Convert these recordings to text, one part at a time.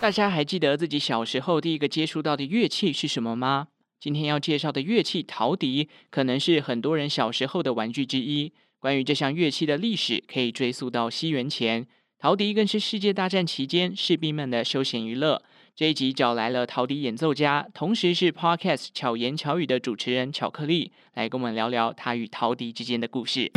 大家还记得自己小时候第一个接触到的乐器是什么吗？今天要介绍的乐器陶笛，可能是很多人小时候的玩具之一。关于这项乐器的历史，可以追溯到西元前。陶笛更是世界大战期间士兵们的休闲娱乐。这一集找来了陶笛演奏家，同时是 Podcast 巧言巧语的主持人巧克力，来跟我们聊聊他与陶笛之间的故事。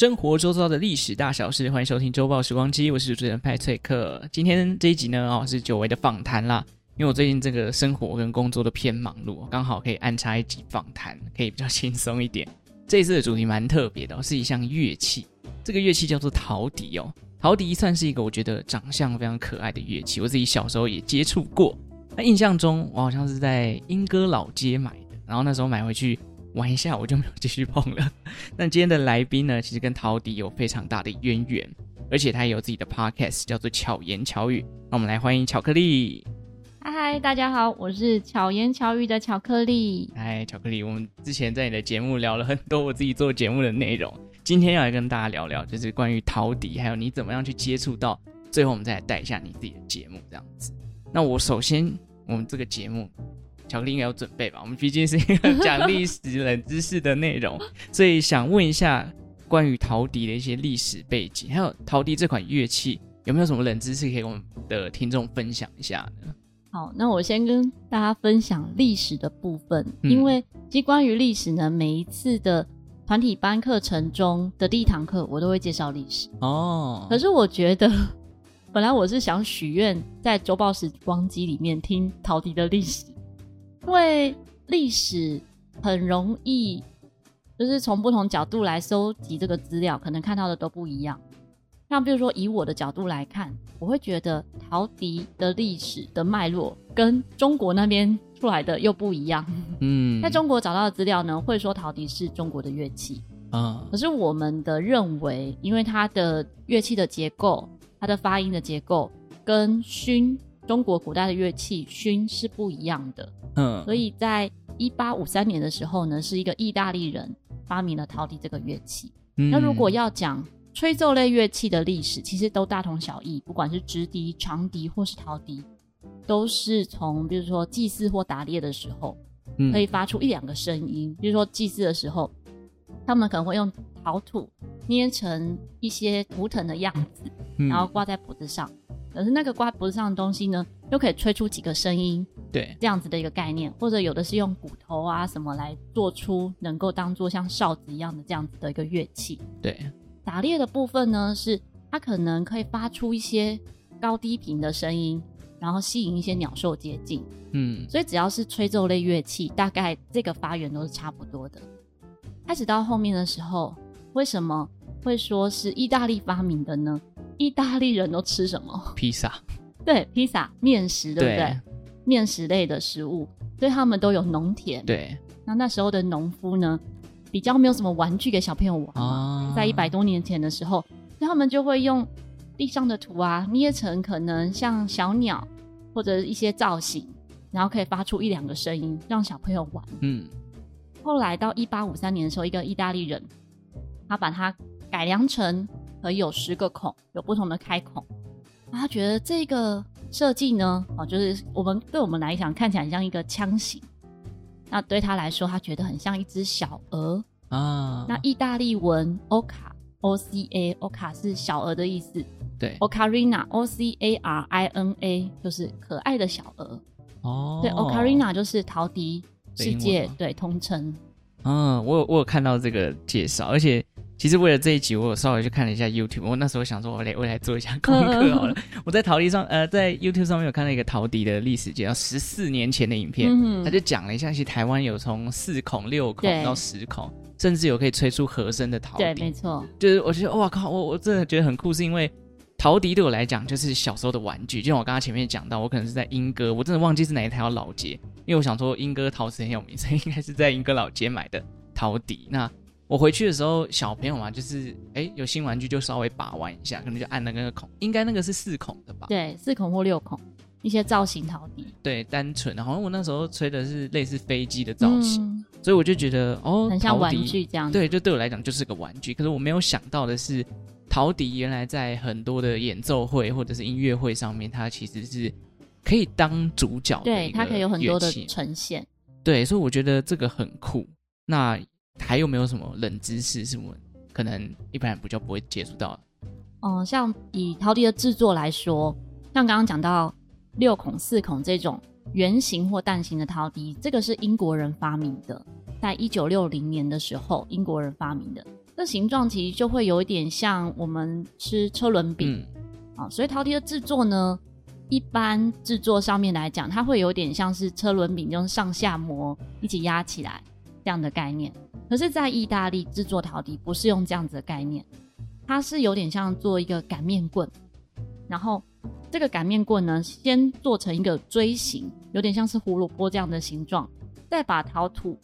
生活周遭的历史大小事，欢迎收听周报时光机，我是主持人派翠克。今天这一集呢，哦，是久违的访谈啦，因为我最近这个生活跟工作都偏忙碌，刚好可以安插一集访谈，可以比较轻松一点。这一次的主题蛮特别的，是一项乐器，这个乐器叫做陶笛哦。陶笛算是一个我觉得长相非常可爱的乐器，我自己小时候也接触过。那印象中，我好像是在莺歌老街买的，然后那时候买回去。玩一下我就没有继续碰了。那今天的来宾呢，其实跟陶笛有非常大的渊源，而且他也有自己的 podcast，叫做巧言巧语。那我们来欢迎巧克力。嗨嗨，大家好，我是巧言巧语的巧克力。嗨，巧克力，我们之前在你的节目聊了很多我自己做节目的内容，今天要来跟大家聊聊，就是关于陶笛，还有你怎么样去接触到，最后我们再来带一下你自己的节目这样子。那我首先，我们这个节目。巧克力应该有准备吧？我们毕竟是一个讲历史冷知识的内容，所以想问一下关于陶笛的一些历史背景，还有陶笛这款乐器有没有什么冷知识可以跟我们的听众分享一下呢？好，那我先跟大家分享历史的部分，嗯、因为其实关于历史呢，每一次的团体班课程中的第一堂课，我都会介绍历史哦。可是我觉得，本来我是想许愿在周报时光机里面听陶笛的历史。因为历史很容易，就是从不同角度来搜集这个资料，可能看到的都不一样。像比如说，以我的角度来看，我会觉得陶笛的历史的脉络跟中国那边出来的又不一样。嗯，在中国找到的资料呢，会说陶笛是中国的乐器啊。可是我们的认为，因为它的乐器的结构、它的发音的结构跟埙。中国古代的乐器埙是不一样的，嗯，所以在一八五三年的时候呢，是一个意大利人发明了陶笛这个乐器。嗯，那如果要讲吹奏类乐器的历史，其实都大同小异，不管是直笛、长笛或是陶笛，都是从比如说祭祀或打猎的时候，可以发出一两个声音。比如说祭祀的时候，他们可能会用陶土捏成一些图腾的样子，然后挂在脖子上。可是那个挂脖子上的东西呢，又可以吹出几个声音，对，这样子的一个概念，或者有的是用骨头啊什么来做出能够当做像哨子一样的这样子的一个乐器。对，打猎的部分呢，是它可能可以发出一些高低频的声音，然后吸引一些鸟兽接近。嗯，所以只要是吹奏类乐器，大概这个发源都是差不多的。开始到后面的时候，为什么会说是意大利发明的呢？意大利人都吃什么？披萨。对，披萨面食，对不对？面食类的食物，所以他们都有农田。对。那那时候的农夫呢，比较没有什么玩具给小朋友玩嘛。在一百多年前的时候，那他们就会用地上的土啊，捏成可能像小鸟或者一些造型，然后可以发出一两个声音，让小朋友玩。嗯。后来到一八五三年的时候，一个意大利人，他把它改良成。可以有十个孔，有不同的开孔。他觉得这个设计呢，哦，就是我们对我们来讲看起来很像一个枪型，那对他来说，他觉得很像一只小鹅啊。那意大利文 oca，o c a，oca 是小鹅的意思。对，ocarina，o c a r i n a，就是可爱的小鹅。哦，对，ocarina 就是陶笛世界对通称。嗯，我有我有看到这个介绍，而且。其实为了这一集，我有稍微去看了一下 YouTube。我那时候想说，我来我来做一下功课好了。我在陶笛上，呃，在 YouTube 上面有看到一个陶笛的历史介绍，十四年前的影片，嗯、他就讲了一下，其实台湾有从四孔、六孔到十孔，甚至有可以吹出和声的陶笛。对，没错。就是我觉得，哇靠，我我真的觉得很酷，是因为陶笛对我来讲就是小时候的玩具。就像我刚刚前面讲到，我可能是在莺歌，我真的忘记是哪一条老街，因为我想说莺歌陶瓷很有名，所以应该是在莺歌老街买的陶笛。那我回去的时候，小朋友嘛，就是哎，有新玩具就稍微把玩一下，可能就按那个孔，应该那个是四孔的吧？对，四孔或六孔。一些造型陶笛，对，单纯的，好像我那时候吹的是类似飞机的造型，嗯、所以我就觉得哦，很像玩具这样。对，就对我来讲就是个玩具。可是我没有想到的是，陶笛原来在很多的演奏会或者是音乐会上面，它其实是可以当主角的，对，它可以有很多的呈现。对，所以我觉得这个很酷。那还有没有什么冷知识是我们可能一般人比较不会接触到的？嗯，像以陶笛的制作来说，像刚刚讲到。六孔、四孔这种圆形或蛋形的陶笛，这个是英国人发明的，在一九六零年的时候，英国人发明的。那形状其实就会有一点像我们吃车轮饼啊，所以陶笛的制作呢，一般制作上面来讲，它会有点像是车轮饼，用上下模一起压起来这样的概念。可是，在意大利制作陶笛不是用这样子的概念，它是有点像做一个擀面棍，然后。这个擀面棍呢，先做成一个锥形，有点像是胡萝卜这样的形状，再把陶土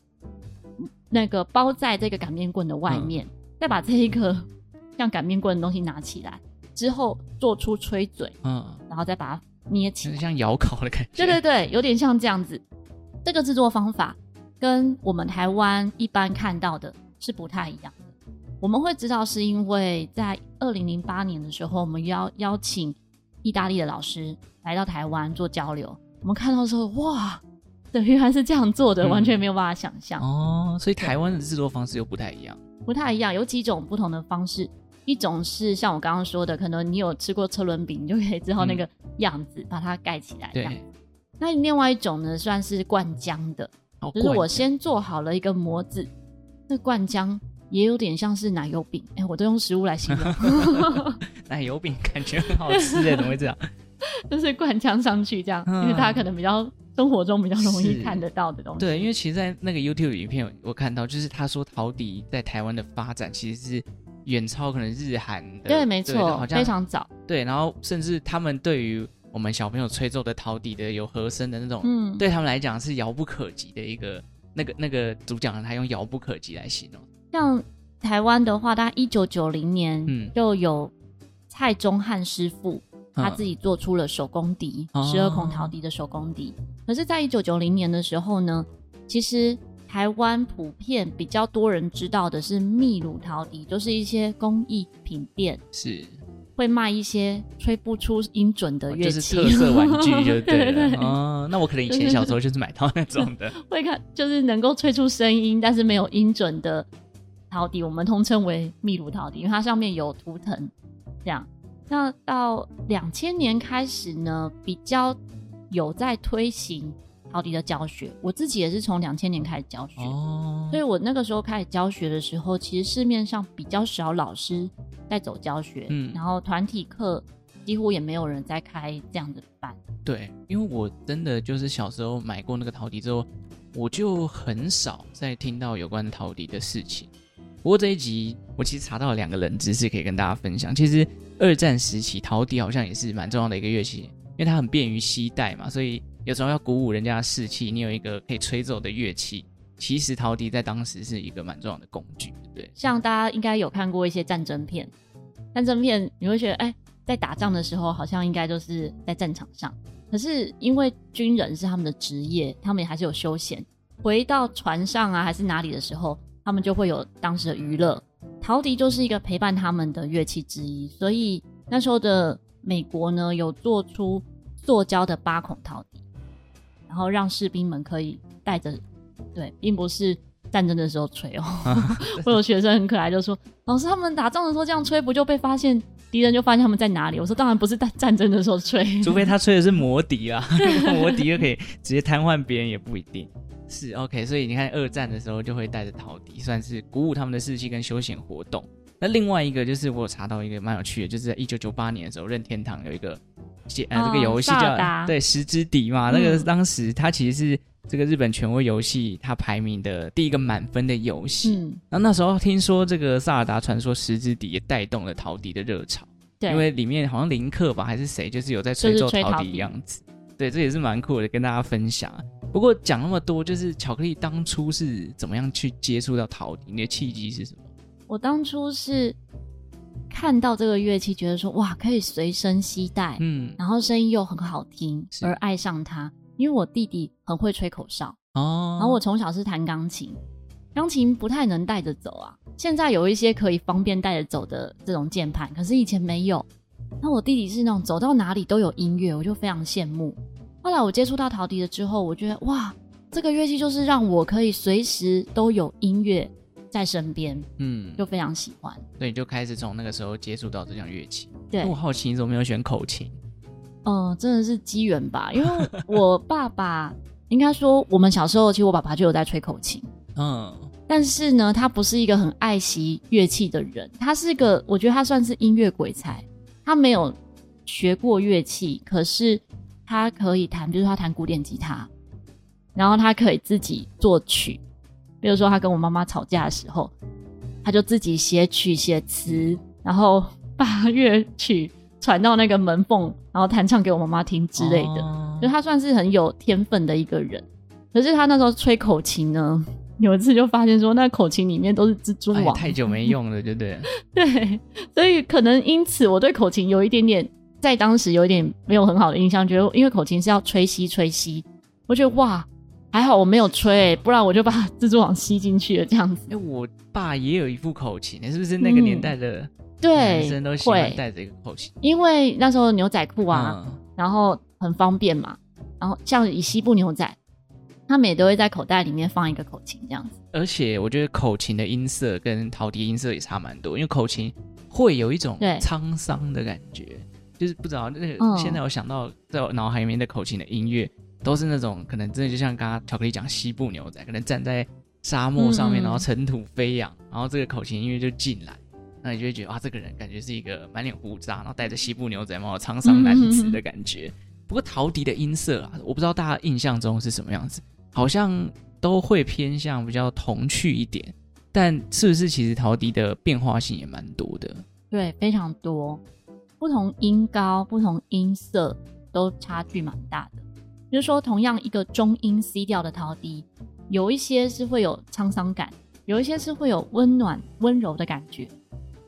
那个包在这个擀面棍的外面，嗯、再把这一个像擀面棍的东西拿起来，之后做出吹嘴，嗯，然后再把它捏起来，像窑烤的感觉。对对对，有点像这样子。这个制作方法跟我们台湾一般看到的是不太一样的。我们会知道是因为在二零零八年的时候，我们邀邀请。意大利的老师来到台湾做交流，我们看到说哇，对，原来是这样做的，嗯、完全没有办法想象哦。所以台湾的制作方式又不太一样，不太一样，有几种不同的方式。一种是像我刚刚说的，可能你有吃过车轮饼，你就可以知道那个样子，嗯、把它盖起来。对。那另外一种呢，算是灌浆的，哦、就是我先做好了一个模子，那灌浆。也有点像是奶油饼，哎、欸，我都用食物来形容。奶油饼感觉很好吃哎，怎么会这样？就是灌浆上去这样，嗯、因为大家可能比较生活中比较容易看得到的东西。对，因为其实，在那个 YouTube 影片我看到，就是他说陶笛在台湾的发展其实是远超可能日韩的。对，没错，好像非常早。对，然后甚至他们对于我们小朋友吹奏的陶笛的有和声的那种，嗯，对他们来讲是遥不可及的一个那个那个主讲人，他用遥不可及来形容。像台湾的话，他一九九零年就有蔡宗翰师傅，嗯、他自己做出了手工笛，十二孔陶笛的手工笛。哦、可是，在一九九零年的时候呢，其实台湾普遍比较多人知道的是秘鲁陶笛，就是一些工艺品店。是会卖一些吹不出音准的乐器，哦，就是特色玩具，就对了。哦，那我可能以前小时候就是买到那种的，会 看就是能够吹出声音，但是没有音准的。陶笛我们通称为秘鲁陶笛，因为它上面有图腾。这样，那到两千年开始呢，比较有在推行陶笛的教学。我自己也是从两千年开始教学，哦，所以我那个时候开始教学的时候，其实市面上比较少老师在走教学，嗯，然后团体课几乎也没有人在开这样的班。对，因为我真的就是小时候买过那个陶笛之后，我就很少再听到有关陶笛的事情。不过这一集我其实查到了两个冷知识可以跟大家分享。其实二战时期陶笛好像也是蛮重要的一个乐器，因为它很便于携带嘛，所以有时候要鼓舞人家的士气，你有一个可以吹奏的乐器。其实陶笛在当时是一个蛮重要的工具，对。像大家应该有看过一些战争片，战争片你会觉得，哎，在打仗的时候好像应该就是在战场上，可是因为军人是他们的职业，他们还是有休闲，回到船上啊还是哪里的时候。他们就会有当时的娱乐，陶笛就是一个陪伴他们的乐器之一。所以那时候的美国呢，有做出塑胶的八孔陶笛，然后让士兵们可以带着。对，并不是战争的时候吹哦。我有学生很可爱，就说：“老师，他们打仗的时候这样吹，不就被发现敌人就发现他们在哪里？”我说：“当然不是在战争的时候吹，除非他吹的是魔笛啊，魔笛就可以直接瘫痪别人，也不一定。”是 OK，所以你看二战的时候就会带着陶笛，算是鼓舞他们的士气跟休闲活动。那另外一个就是我有查到一个蛮有趣的，就是在一九九八年的时候，任天堂有一个呃、哦、这个游戏叫对十之敌嘛，嗯、那个当时它其实是这个日本权威游戏它排名的第一个满分的游戏。嗯，那那时候听说这个萨尔达传说十之敌也带动了陶笛的热潮，对，因为里面好像林克吧还是谁，就是有在吹奏陶笛的样子。对，这也是蛮酷的，跟大家分享。不过讲那么多，就是巧克力当初是怎么样去接触到陶笛？你的契机是什么？我当初是看到这个乐器，觉得说哇，可以随身携带，嗯，然后声音又很好听，而爱上它。因为我弟弟很会吹口哨哦，然后我从小是弹钢琴，钢琴不太能带着走啊。现在有一些可以方便带着走的这种键盘，可是以前没有。那我弟弟是那种走到哪里都有音乐，我就非常羡慕。后来我接触到陶笛了之后，我觉得哇，这个乐器就是让我可以随时都有音乐在身边，嗯，就非常喜欢。所以就开始从那个时候接触到这项乐器。对，我好奇你怎么没有选口琴？嗯、呃，真的是机缘吧，因为我爸爸应该说，我们小时候其实我爸爸就有在吹口琴，嗯，但是呢，他不是一个很爱惜乐器的人，他是一个，我觉得他算是音乐鬼才，他没有学过乐器，可是。他可以弹，比如说他弹古典吉他，然后他可以自己作曲。比如说他跟我妈妈吵架的时候，他就自己写曲写词，然后把乐曲传到那个门缝，然后弹唱给我妈妈听之类的。哦、就他算是很有天分的一个人。可是他那时候吹口琴呢，有一次就发现说，那口琴里面都是蜘蛛网，哎、太久没用了，对不对？对，所以可能因此我对口琴有一点点。在当时有一点没有很好的印象，觉得因为口琴是要吹吸吹吸，我觉得哇，还好我没有吹，不然我就把蜘蛛网吸进去了这样子。哎、欸，我爸也有一副口琴，是不是那个年代的对男生都喜欢带着一个口琴？因为那时候牛仔裤啊，嗯、然后很方便嘛，然后像以西部牛仔，他们也都会在口袋里面放一个口琴这样子。而且我觉得口琴的音色跟陶笛音色也差蛮多，因为口琴会有一种沧桑的感觉。就是不知道那个，现在我想到在我脑海里面的口琴的音乐，都是那种可能真的就像刚刚巧克力讲西部牛仔，可能站在沙漠上面，然后尘土飞扬，然后这个口琴音乐就进来，那你就会觉得啊，这个人感觉是一个满脸胡渣，然后戴着西部牛仔帽，沧桑男子的感觉。不过陶笛的音色啊，我不知道大家印象中是什么样子，好像都会偏向比较童趣一点，但是不是其实陶笛的变化性也蛮多的？对，非常多。不同音高、不同音色都差距蛮大的。比如说，同样一个中音 C 调的陶笛，有一些是会有沧桑感，有一些是会有温暖、温柔的感觉。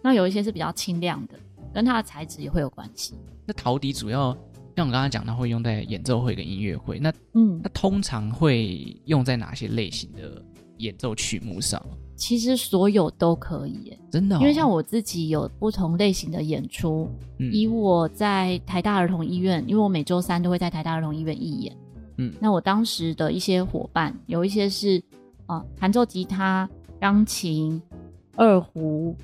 那有一些是比较清亮的，跟它的材质也会有关系。那陶笛主要像我刚刚讲，它会用在演奏会跟音乐会。那嗯，它通常会用在哪些类型的演奏曲目上？其实所有都可以耶，真的哦。因为像我自己有不同类型的演出，嗯，以我在台大儿童医院，因为我每周三都会在台大儿童医院义演，嗯，那我当时的一些伙伴，有一些是啊弹奏吉他、钢琴、二胡，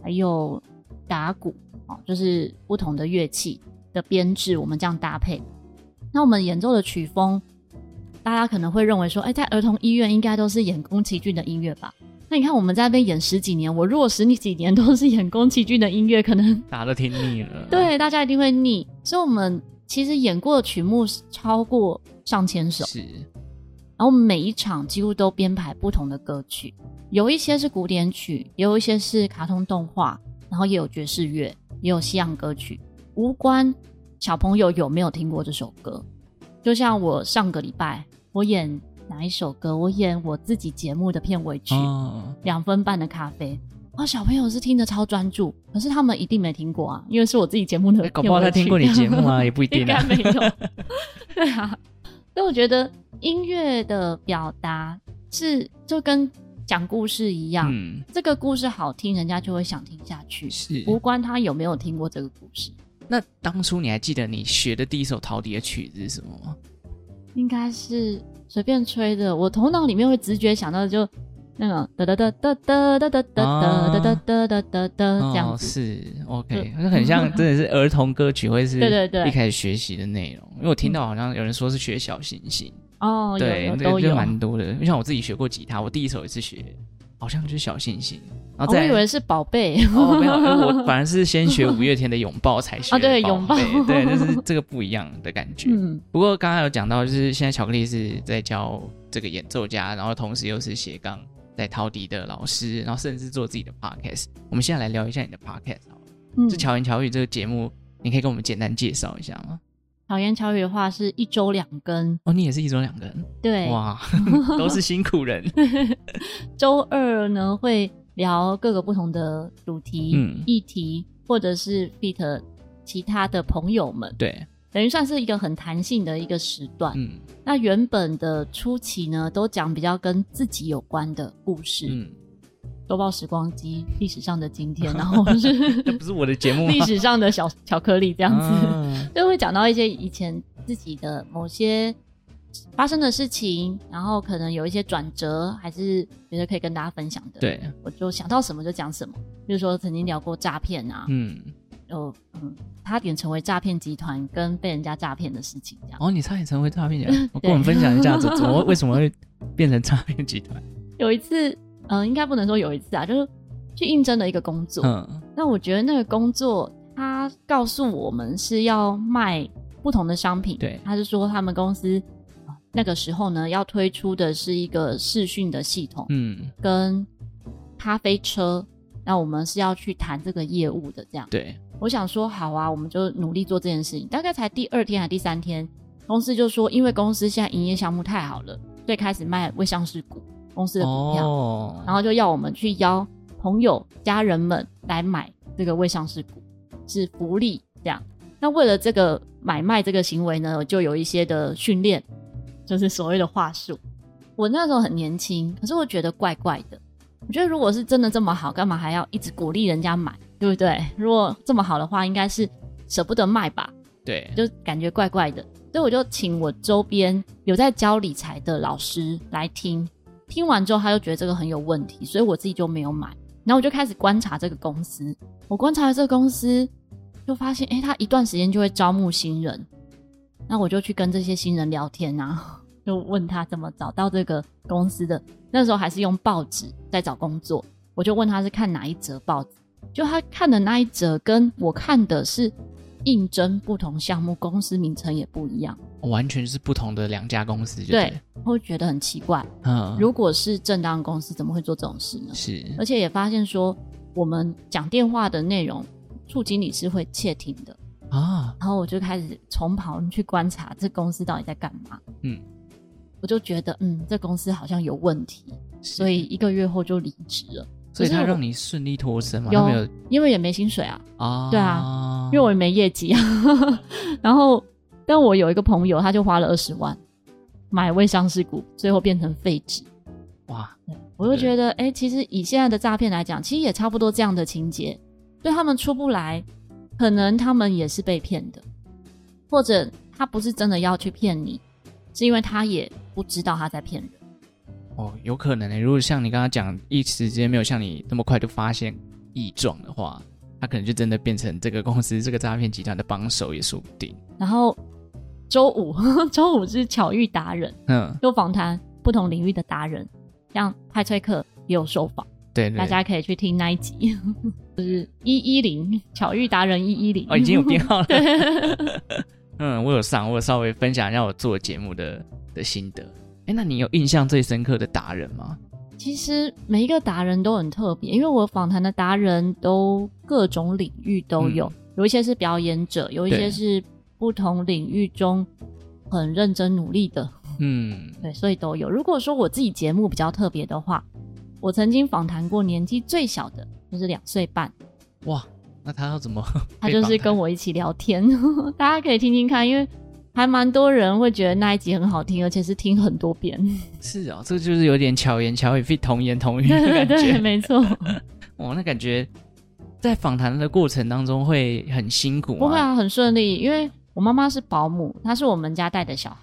还有打鼓，啊，就是不同的乐器的编制，我们这样搭配。那我们演奏的曲风，大家可能会认为说，哎，在儿童医院应该都是演宫崎骏的音乐吧？那你看，我们在那边演十几年，我如果十几年都是演宫崎骏的音乐，可能大家都听腻了。对，大家一定会腻。所以，我们其实演过的曲目超过上千首。是。然后每一场几乎都编排不同的歌曲，有一些是古典曲，也有一些是卡通动画，然后也有爵士乐，也有西洋歌曲，无关小朋友有没有听过这首歌。就像我上个礼拜，我演。哪一首歌？我演我自己节目的片尾曲，两、哦、分半的咖啡。哇，小朋友是听得超专注，可是他们一定没听过啊，因为是我自己节目的片尾曲。搞不好他听过你节目啊，也不一定。应该没有。对啊，所以我觉得音乐的表达是就跟讲故事一样，嗯，这个故事好听，人家就会想听下去，是无关他有没有听过这个故事。那当初你还记得你学的第一首陶笛的曲子是什么吗？应该是。随便吹的，我头脑里面会直觉想到就那个哒哒哒哒哒哒哒哒哒哒哒哒哒哒哒这样子。是 OK，那很像 真的是儿童歌曲，会是对对对一开始学习的内容。因为我听到好像有人说是学小星星哦，对，都有蛮多的。就像我自己学过吉他，我第一首也是学，好像就是小星星。然后再、哦、我以为是宝贝，哦，没有，我反而是先学五月天的拥抱才学。啊，对，拥抱，对，就是这个不一样的感觉。嗯，不过刚刚有讲到，就是现在巧克力是在教这个演奏家，然后同时又是斜杠在陶笛的老师，然后甚至做自己的 podcast。我们现在来聊一下你的 podcast 好了。嗯，这巧言巧语这个节目，你可以跟我们简单介绍一下吗？巧言巧语的话是一周两更。哦，你也是一周两更？对，哇，都是辛苦人。周二呢会。聊各个不同的主题、嗯、议题，或者是 fit 其他的朋友们，对，等于算是一个很弹性的一个时段。嗯，那原本的初期呢，都讲比较跟自己有关的故事。嗯，周报时光机历史上的今天，然后是这不是我的节目，历史上的小巧克力这样子，啊、就会讲到一些以前自己的某些发生的事情，然后可能有一些转折，还是觉得可以跟大家分享的。对，我就想到什么就讲什么。比如说曾经聊过诈骗啊，嗯，有嗯，差点成为诈骗集团跟被人家诈骗的事情这样。哦，你差点成为诈骗集团，我跟我们分享一下，怎么为什么会变成诈骗集团？有一次，嗯、呃，应该不能说有一次啊，就是去应征的一个工作。嗯，那我觉得那个工作，他告诉我们是要卖不同的商品。对，他是说他们公司。那个时候呢，要推出的是一个视讯的系统，嗯，跟咖啡车，那我们是要去谈这个业务的，这样。对，我想说好啊，我们就努力做这件事情。大概才第二天还第三天，公司就说，因为公司现在营业项目太好了，所以开始卖未上市股，公司的股票，哦，然后就要我们去邀朋友、家人们来买这个未上市股，是福利这样。那为了这个买卖这个行为呢，就有一些的训练。就是所谓的话术，我那时候很年轻，可是我觉得怪怪的。我觉得如果是真的这么好，干嘛还要一直鼓励人家买，对不对？如果这么好的话，应该是舍不得卖吧？对，就感觉怪怪的。所以我就请我周边有在教理财的老师来听，听完之后他就觉得这个很有问题，所以我自己就没有买。然后我就开始观察这个公司，我观察了这个公司，就发现，诶，他一段时间就会招募新人。那我就去跟这些新人聊天啊，就问他怎么找到这个公司的。那时候还是用报纸在找工作，我就问他是看哪一则报纸，就他看的那一则跟我看的是应征不同项目，公司名称也不一样，完全是不同的两家公司就对。对，会觉得很奇怪。嗯，如果是正当公司，怎么会做这种事呢？是，而且也发现说，我们讲电话的内容，处经理是会窃听的。啊，然后我就开始重跑去观察这公司到底在干嘛。嗯，我就觉得，嗯，这公司好像有问题，所以一个月后就离职了。所以他让你顺利脱身吗？有，没有，因为也没薪水啊。啊，对啊，因为我也没业绩啊。然后，但我有一个朋友，他就花了二十万买未上市股，最后变成废纸。哇，我就觉得，哎，其实以现在的诈骗来讲，其实也差不多这样的情节，对他们出不来。可能他们也是被骗的，或者他不是真的要去骗你，是因为他也不知道他在骗人。哦，有可能呢。如果像你刚刚讲，一时间没有像你那么快就发现异状的话，他可能就真的变成这个公司这个诈骗集团的帮手也说不定。然后周五，周五是巧遇达人，嗯，就访谈不同领域的达人，像派翠克也有受访。对，对，大家可以去听那一集，就是一一零巧遇达人一一零哦，已经有编号了。嗯，我有上，我有稍微分享一下我做节目的的心得。哎，那你有印象最深刻的达人吗？其实每一个达人都很特别，因为我访谈的达人都各种领域都有，嗯、有一些是表演者，有一些是不同领域中很认真努力的。嗯，对，所以都有。如果说我自己节目比较特别的话。我曾经访谈过年纪最小的，就是两岁半。哇，那他要怎么？他就是跟我一起聊天，大家可以听听看，因为还蛮多人会觉得那一集很好听，而且是听很多遍。是哦，这就是有点巧言巧语，非童言童语的感觉。对，对，没错。哇，那感觉在访谈的过程当中会很辛苦吗？不会啊，很顺利。因为我妈妈是保姆，她是我们家带的小孩，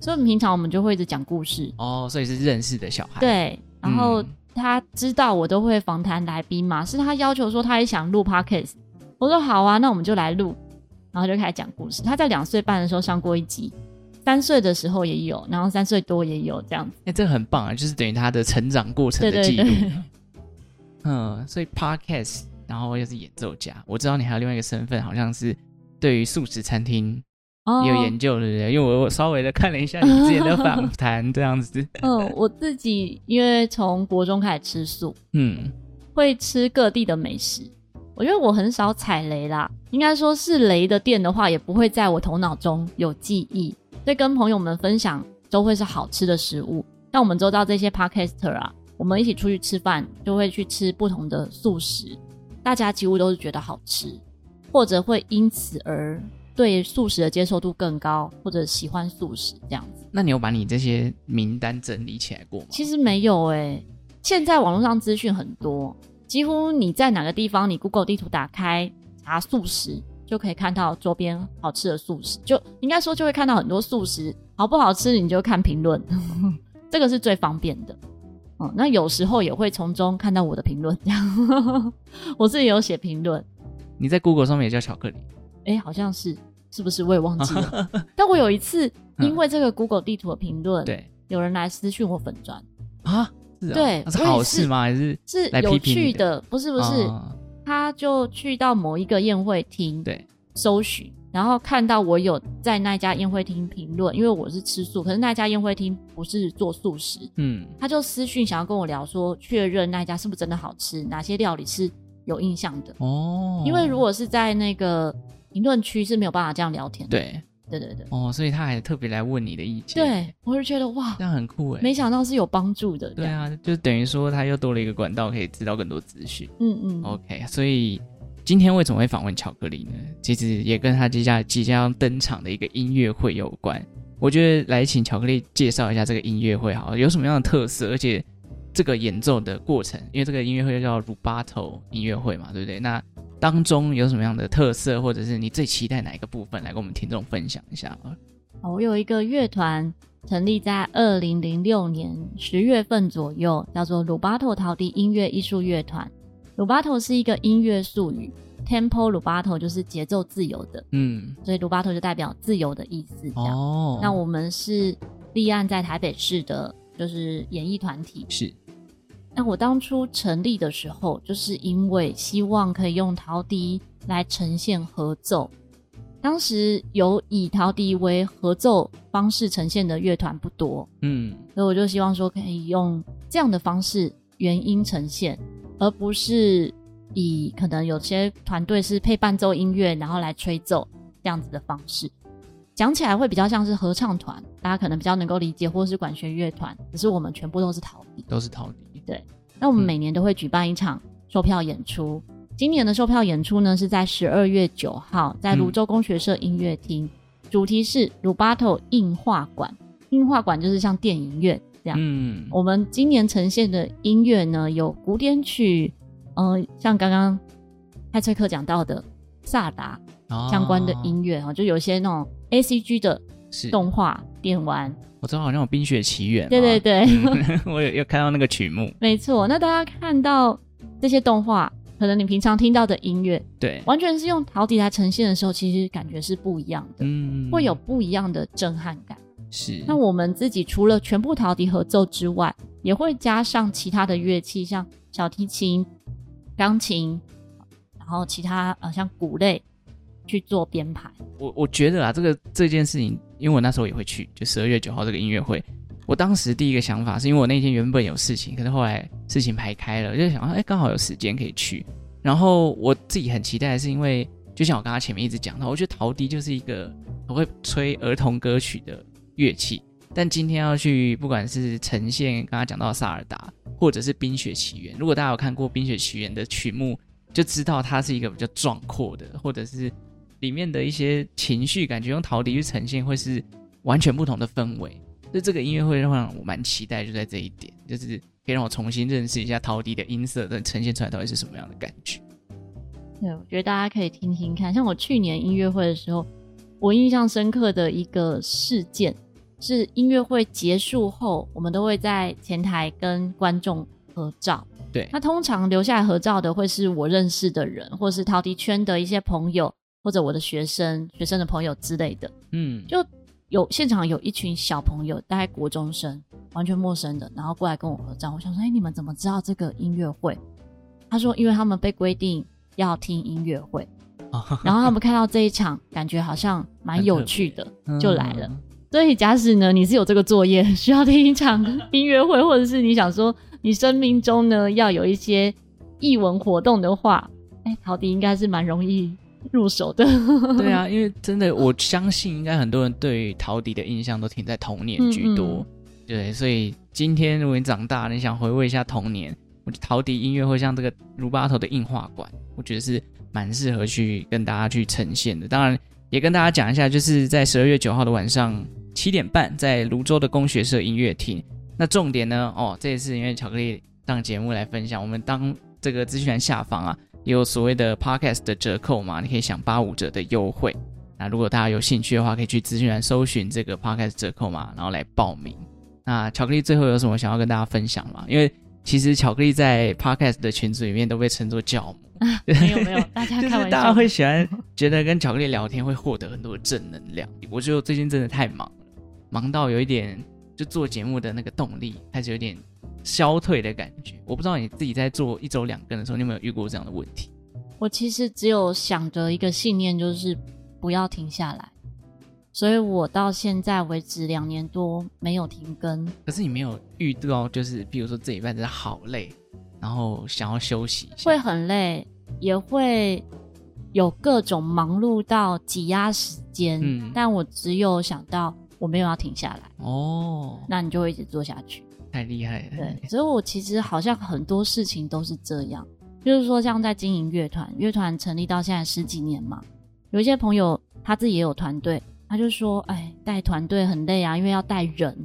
所以平常我们就会一直讲故事。哦，所以是认识的小孩。对，然后。嗯他知道我都会访谈来宾嘛，是她要求说她也想录 podcast，我说好啊，那我们就来录，然后就开始讲故事。他在两岁半的时候上过一集，三岁的时候也有，然后三岁多也有这样子。哎、欸，这个很棒啊，就是等于他的成长过程的记录。对对对。嗯，所以 podcast，然后又是演奏家，我知道你还有另外一个身份，好像是对于素食餐厅。有研究对不对？因为我我稍微的看了一下你之前的 访谈，这样子。嗯，我自己因为从国中开始吃素，嗯，会吃各地的美食。我觉得我很少踩雷啦，应该说是雷的店的话，也不会在我头脑中有记忆。所以跟朋友们分享都会是好吃的食物。像我们周遭这些 podcaster 啊，我们一起出去吃饭，就会去吃不同的素食，大家几乎都是觉得好吃。或者会因此而对素食的接受度更高，或者喜欢素食这样子。那你有把你这些名单整理起来过吗？其实没有诶、欸，现在网络上资讯很多，几乎你在哪个地方，你 Google 地图打开查素食，就可以看到周边好吃的素食，就应该说就会看到很多素食好不好吃，你就看评论，这个是最方便的。哦，那有时候也会从中看到我的评论，这样，我自己有写评论。你在 Google 上面也叫巧克力？哎、欸，好像是，是不是？我也忘记了。但我有一次因为这个 Google 地图的评论，对，有人来私讯我粉专啊，是啊，对，是好事吗？还是是有趣的？不是，不是，哦、他就去到某一个宴会厅，对，搜寻。然后看到我有在那家宴会厅评论，因为我是吃素，可是那家宴会厅不是做素食，嗯，他就私讯想要跟我聊说，确认那家是不是真的好吃，哪些料理是有印象的哦。因为如果是在那个评论区是没有办法这样聊天的，对，对对对。哦，所以他还特别来问你的意见，对，我就觉得哇，这样很酷哎，没想到是有帮助的。对啊，就等于说他又多了一个管道可以知道更多资讯。嗯嗯，OK，所以。今天为什么会访问巧克力呢？其实也跟他即将即将登场的一个音乐会有关。我觉得来请巧克力介绍一下这个音乐会，好，有什么样的特色？而且这个演奏的过程，因为这个音乐会叫 Rubato 音乐会嘛，对不对？那当中有什么样的特色，或者是你最期待哪一个部分，来跟我们听众分享一下？好，我有一个乐团成立在二零零六年十月份左右，叫做 Rubato 陶笛音乐艺术乐团。Rubato 是一个音乐术语，Tempo Rubato 就是节奏自由的，嗯，所以 Rubato 就代表自由的意思。这样，哦，那我们是立案在台北市的，就是演艺团体。是。那我当初成立的时候，就是因为希望可以用陶笛来呈现合奏。当时有以陶笛为合奏方式呈现的乐团不多，嗯，所以我就希望说可以用这样的方式原音呈现。而不是以可能有些团队是配伴奏音乐，然后来吹奏这样子的方式，讲起来会比较像是合唱团，大家可能比较能够理解，或是管弦乐团。可是我们全部都是陶笛，都是陶笛。对，那我们每年都会举办一场售票演出。嗯、今年的售票演出呢，是在十二月九号，在泸州工学社音乐厅，嗯、主题是 Rubato 映画馆。映画馆就是像电影院这样。嗯，我们今年呈现的音乐呢，有古典曲，嗯、呃，像刚刚派翠克讲到的萨达相关的音乐哈，哦、就有一些那种 A C G 的动画电玩，我知道好像有《冰雪奇缘》，对对对，嗯、我有有看到那个曲目，没错。那大家看到这些动画，可能你平常听到的音乐，对，完全是用陶笛来呈现的时候，其实感觉是不一样的，嗯，会有不一样的震撼感。是，那我们自己除了全部陶笛合奏之外，也会加上其他的乐器，像小提琴、钢琴，然后其他呃像鼓类去做编排。我我觉得啊，这个这件事情，因为我那时候也会去，就十二月九号这个音乐会。我当时第一个想法是因为我那天原本有事情，可是后来事情排开了，就想说，哎，刚好有时间可以去。然后我自己很期待是，因为就像我刚刚前面一直讲到，我觉得陶笛就是一个很会吹儿童歌曲的。乐器，但今天要去，不管是呈现刚刚讲到萨尔达，或者是《冰雪奇缘》，如果大家有看过《冰雪奇缘》的曲目，就知道它是一个比较壮阔的，或者是里面的一些情绪感觉用陶笛去呈现，会是完全不同的氛围。所以这个音乐会让我蛮期待，就在这一点，就是可以让我重新认识一下陶笛的音色，的呈现出来到底是什么样的感觉。对，我觉得大家可以听听看，像我去年音乐会的时候，我印象深刻的一个事件。是音乐会结束后，我们都会在前台跟观众合照。对，那通常留下来合照的会是我认识的人，或是陶笛圈的一些朋友，或者我的学生、学生的朋友之类的。嗯，就有现场有一群小朋友，大概国中生，完全陌生的，然后过来跟我合照。我想说，哎、欸，你们怎么知道这个音乐会？他说，因为他们被规定要听音乐会，然后他们看到这一场，感觉好像蛮有趣的，就来了。所以，假使呢，你是有这个作业，需要听一场 音乐会，或者是你想说你生命中呢要有一些艺文活动的话，哎、欸，陶笛应该是蛮容易入手的。对啊，因为真的，我相信应该很多人对陶笛的印象都停在童年居多。嗯嗯对，所以今天如果你长大了，你想回味一下童年，我觉得陶笛音乐会像这个 Rubato 的硬化馆，我觉得是蛮适合去跟大家去呈现的。当然，也跟大家讲一下，就是在十二月九号的晚上七点半，在泸州的工学社音乐厅。那重点呢，哦，这一次因为巧克力上节目来分享，我们当这个资讯栏下方啊，也有所谓的 podcast 的折扣嘛，你可以享八五折的优惠。那如果大家有兴趣的话，可以去资讯栏搜寻这个 podcast 折扣嘛，然后来报名。那巧克力最后有什么想要跟大家分享吗？因为其实巧克力在 podcast 的群组里面都被称作教母。啊，没有没有，大家就是大家会喜欢觉得跟巧克力聊天会获得很多的正能量。我觉得我最近真的太忙了，忙到有一点。就做节目的那个动力开始有点消退的感觉。我不知道你自己在做一周两更的时候，你有没有遇过这样的问题？我其实只有想着一个信念，就是不要停下来。所以我到现在为止两年多没有停更。可是你没有遇到，就是比如说这一半真的好累，然后想要休息，会很累，也会有各种忙碌到挤压时间。嗯，但我只有想到。我没有要停下来哦，那你就会一直做下去，太厉害了。对，所以我其实好像很多事情都是这样，就是说像在经营乐团，乐团成立到现在十几年嘛，有一些朋友他自己也有团队，他就说，哎，带团队很累啊，因为要带人。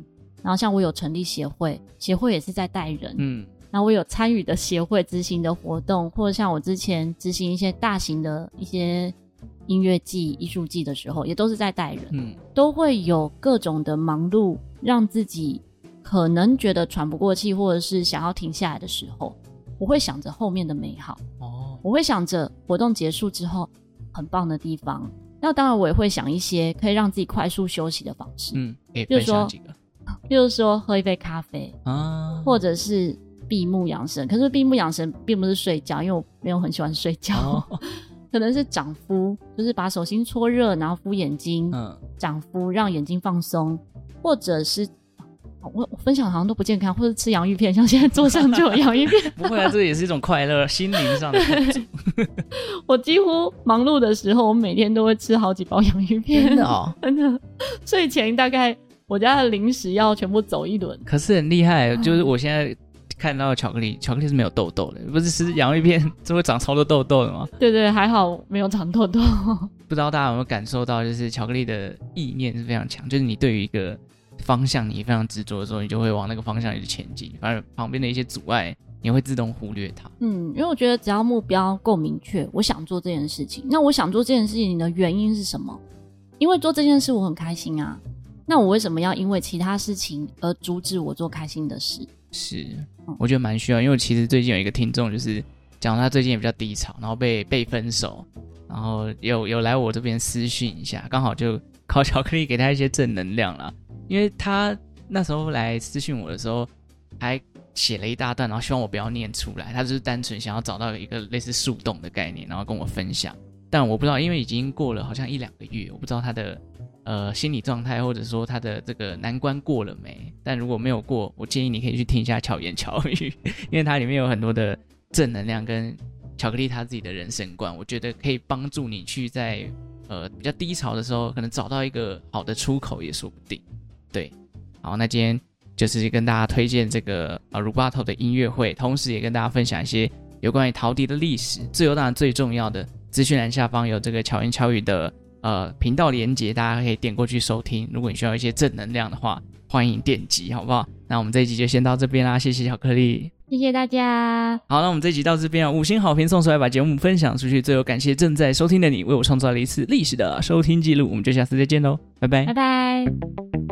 然后像我有成立协会，协会也是在带人，嗯，然后我有参与的协会执行的活动，或者像我之前执行一些大型的一些。音乐季、艺术季的时候，也都是在带人，嗯，都会有各种的忙碌，让自己可能觉得喘不过气，或者是想要停下来的时候，我会想着后面的美好。哦，我会想着活动结束之后很棒的地方。那当然，我也会想一些可以让自己快速休息的方式，嗯，比如说，比如说喝一杯咖啡啊，或者是闭目养神。可是闭目养神并不是睡觉，因为我没有很喜欢睡觉。哦。可能是掌敷，就是把手心搓热，然后敷眼睛，嗯，掌敷让眼睛放松，或者是我我分享好像都不健康，或者吃洋芋片，像现在桌上就有洋芋片。不会啊，这也是一种快乐，心灵上的。我几乎忙碌的时候，我每天都会吃好几包洋芋片。真的哦，真的。睡前大概我家的零食要全部走一轮。可是很厉害，就是我现在。看到巧克力，巧克力是没有痘痘的，不是吃洋芋片就会长超多痘痘的吗？对对，还好没有长痘痘。不知道大家有没有感受到，就是巧克力的意念是非常强，就是你对于一个方向你非常执着的时候，你就会往那个方向一直前进，反而旁边的一些阻碍你会自动忽略它。嗯，因为我觉得只要目标够明确，我想做这件事情，那我想做这件事情的原因是什么？因为做这件事我很开心啊，那我为什么要因为其他事情而阻止我做开心的事？是，我觉得蛮需要，因为其实最近有一个听众就是讲他最近也比较低潮，然后被被分手，然后有有来我这边私讯一下，刚好就靠巧克力给他一些正能量啦。因为他那时候来私讯我的时候，还写了一大段，然后希望我不要念出来，他就是单纯想要找到一个类似树洞的概念，然后跟我分享。但我不知道，因为已经过了好像一两个月，我不知道他的。呃，心理状态或者说他的这个难关过了没？但如果没有过，我建议你可以去听一下巧言巧语，因为它里面有很多的正能量跟巧克力他自己的人生观，我觉得可以帮助你去在呃比较低潮的时候，可能找到一个好的出口也说不定。对，好，那今天就是跟大家推荐这个呃 Rubato 的音乐会，同时也跟大家分享一些有关于陶笛的历史。自由当然最重要的，资讯栏下方有这个巧言巧语的。呃，频道连接大家可以点过去收听。如果你需要一些正能量的话，欢迎点击，好不好？那我们这一集就先到这边啦，谢谢巧克力，谢谢大家。好，那我们这一集到这边啊，五星好评送出来，把节目分享出去。最后感谢正在收听的你，为我创造了一次历史的收听记录。我们就下次再见喽，拜拜，拜拜。